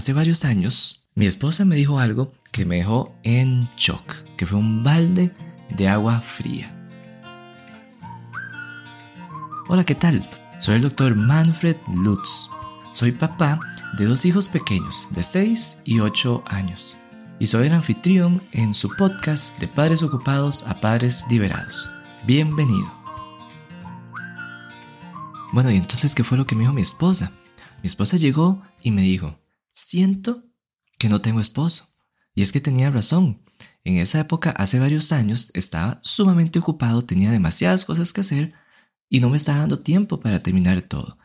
hace varios años, mi esposa me dijo algo que me dejó en shock, que fue un balde de agua fría. Hola, ¿qué tal? Soy el doctor Manfred Lutz. Soy papá de dos hijos pequeños de 6 y 8 años. Y soy el anfitrión en su podcast de Padres Ocupados a Padres Liberados. Bienvenido. Bueno, y entonces, ¿qué fue lo que me dijo mi esposa? Mi esposa llegó y me dijo, siento que no tengo esposo. Y es que tenía razón. En esa época, hace varios años, estaba sumamente ocupado, tenía demasiadas cosas que hacer y no me estaba dando tiempo para terminar todo.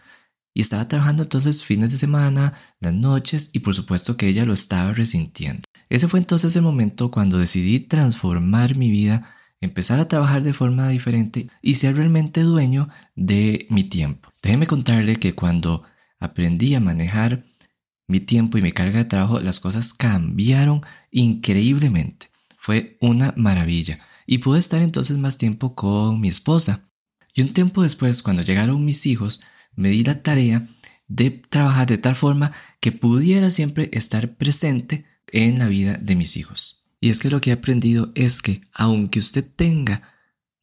Y estaba trabajando entonces fines de semana, las noches y por supuesto que ella lo estaba resintiendo. Ese fue entonces el momento cuando decidí transformar mi vida, empezar a trabajar de forma diferente y ser realmente dueño de mi tiempo. Déjeme contarle que cuando aprendí a manejar mi tiempo y mi carga de trabajo, las cosas cambiaron increíblemente. Fue una maravilla. Y pude estar entonces más tiempo con mi esposa. Y un tiempo después, cuando llegaron mis hijos, me di la tarea de trabajar de tal forma que pudiera siempre estar presente en la vida de mis hijos. Y es que lo que he aprendido es que aunque usted tenga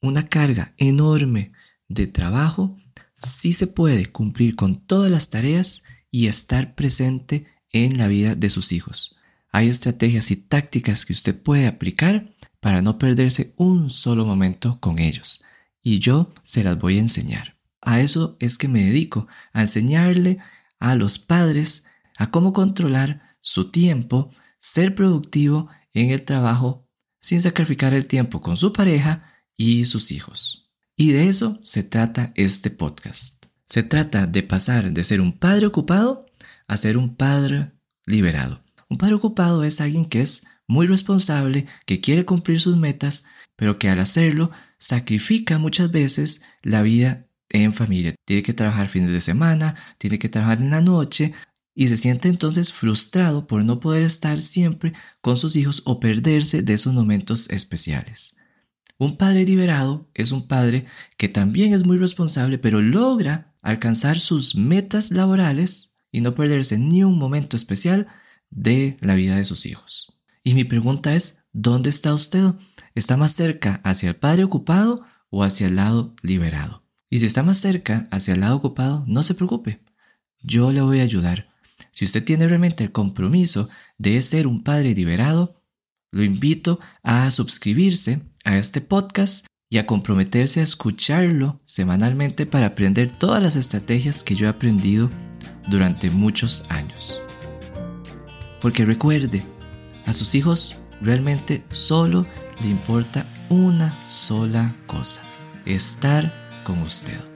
una carga enorme de trabajo, sí se puede cumplir con todas las tareas y estar presente en la vida de sus hijos. Hay estrategias y tácticas que usted puede aplicar para no perderse un solo momento con ellos. Y yo se las voy a enseñar. A eso es que me dedico, a enseñarle a los padres a cómo controlar su tiempo, ser productivo en el trabajo sin sacrificar el tiempo con su pareja y sus hijos. Y de eso se trata este podcast. Se trata de pasar de ser un padre ocupado a ser un padre liberado. Un padre ocupado es alguien que es muy responsable, que quiere cumplir sus metas, pero que al hacerlo sacrifica muchas veces la vida en familia. Tiene que trabajar fines de semana, tiene que trabajar en la noche y se siente entonces frustrado por no poder estar siempre con sus hijos o perderse de esos momentos especiales. Un padre liberado es un padre que también es muy responsable, pero logra alcanzar sus metas laborales y no perderse ni un momento especial de la vida de sus hijos. Y mi pregunta es, ¿dónde está usted? ¿Está más cerca hacia el padre ocupado o hacia el lado liberado? Y si está más cerca, hacia el lado ocupado, no se preocupe. Yo le voy a ayudar. Si usted tiene realmente el compromiso de ser un padre liberado, lo invito a suscribirse a este podcast y a comprometerse a escucharlo semanalmente para aprender todas las estrategias que yo he aprendido durante muchos años. Porque recuerde, a sus hijos realmente solo le importa una sola cosa, estar con usted.